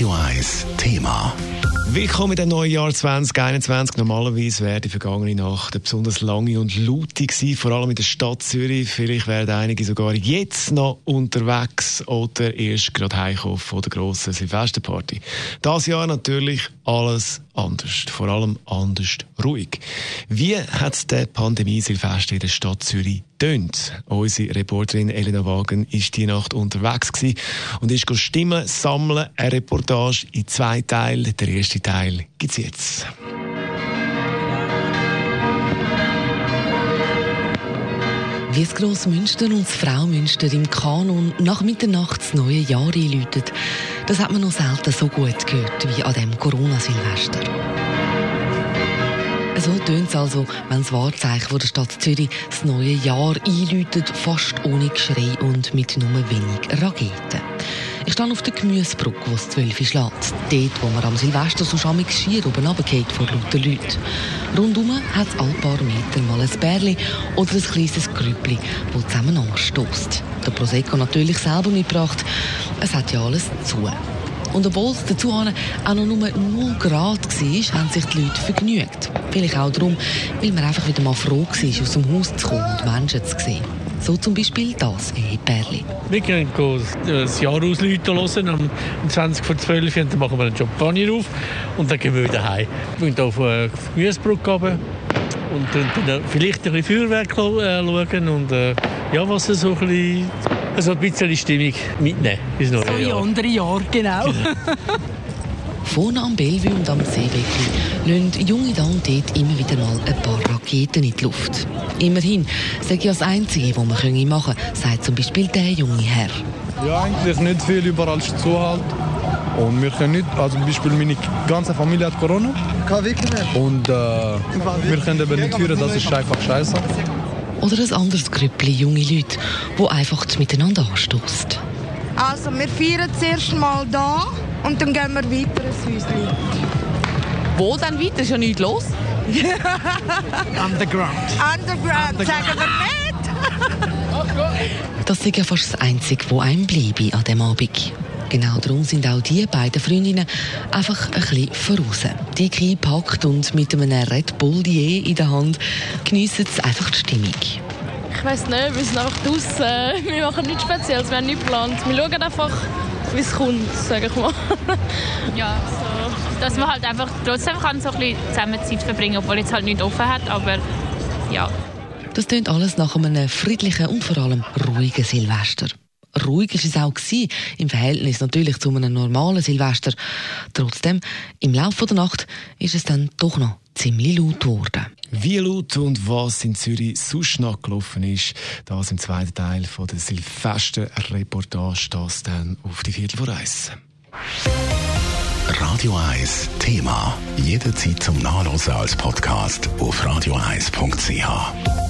Radio 1 Thema. Willkommen im neuen Jahr 2021. Normalerweise wäre die vergangene Nacht besonders lange und laute gewesen, vor allem in der Stadt Zürich. Vielleicht werden einige sogar jetzt noch unterwegs oder erst gerade heimkommen von der grossen Silvesterparty. Das Jahr natürlich alles anders, vor allem anders ruhig. Wie hat der Pandemie Silvester in der Stadt Zürich tönt? Unsere Reporterin Elena Wagen ist die Nacht unterwegs gewesen und ist Stimmen sammeln. Eine Reportage in zwei Teilen. Der erste Teil gibt's jetzt. Wie das Grossmünster und das Fraumünster im Kanon nach Mitternacht das neue Jahr einläutet, das hat man noch selten so gut gehört wie an dem Corona-Silvester. So tönt es also, wenn das Wahrzeichen der Stadt Zürich das neue Jahr einläutet, fast ohne Geschrei und mit nur wenig Raketen. Ich stehe auf der Gemüsebrücke, wo es zwölf schlägt. Dort, wo man am Silvester so schamig schier oben runtergeht vor lauter Leuten. Rundum hat es alle paar Meter mal ein Bärli oder ein kleines Grüppli, das zusammen anstößt. Der Prosecco natürlich selber mitgebracht. Es hat ja alles zu. Und obwohl es dazu auch noch nur 0 Grad war, haben sich die Leute vergnügt. Vielleicht auch darum, weil man einfach wieder mal froh war, aus dem Haus zu kommen und Menschen zu sehen. So zum Beispiel das Ehepärli. Wir gehen das Jahr ausläuten hören, um 20 vor 12 und dann machen wir einen Champagner auf und dann gehen wir wieder heim. Wir gehen auf die Gemüsebrücke runter und dann vielleicht ein bisschen Feuerwerk schauen und äh, ja, was so ein bisschen, also ein bisschen Stimmung mitnehmen. Bis so in andere Jahr, genau. Vorne am Bellevue und am Seebecken lassen junge da und dort immer wieder mal ein paar Raketen in die Luft. Immerhin, sage ich das Einzige, was man machen können, sagt zum Beispiel der junge Herr. Ja, eigentlich nicht viel, überall ist Zuhalt. Und wir können nicht, also zum Beispiel meine ganze Familie hat Corona. Und äh, wir können eben nicht hören, das ist einfach scheiße. Oder ein anderes Grüppli junge Leute, die einfach miteinander anstößt. Also wir feiern zuerst mal da und dann gehen wir weiter ins Häuschen. Wo dann weiter? Ist ja nichts los. Underground. Underground, sagen wir nicht. das ist ja fast das Einzige, wo einem bleibe an diesem Abend. Genau darum sind auch die beiden Freundinnen einfach ein bisschen voraus. Die eingepackt und mit einem Red Bull Diet in der Hand geniessen sie einfach die Stimmung. Ich weiß nicht, wir sind einfach draußen. Wir machen nichts Spezielles, wir haben nichts geplant. Wir schauen einfach, wie es kommt, sage ich mal. ja, so. Dass man halt einfach trotzdem kann so ein bisschen zusammen Zeit verbringen obwohl jetzt halt nicht offen hat, aber ja. Das klingt alles nach einem friedlichen und vor allem ruhigen Silvester. Ruhig war es auch gewesen, im Verhältnis natürlich zu einem normalen Silvester. Trotzdem, im Laufe der Nacht ist es dann doch noch ziemlich laut geworden. Wie laut und was in Zürich sonst noch gelaufen ist, das im zweiten Teil von der Silvester-Reportage, das dann auf die Viertel vor eins. Radio 1 Thema. Jederzeit zum Nachlesen als Podcast auf radio1.ch.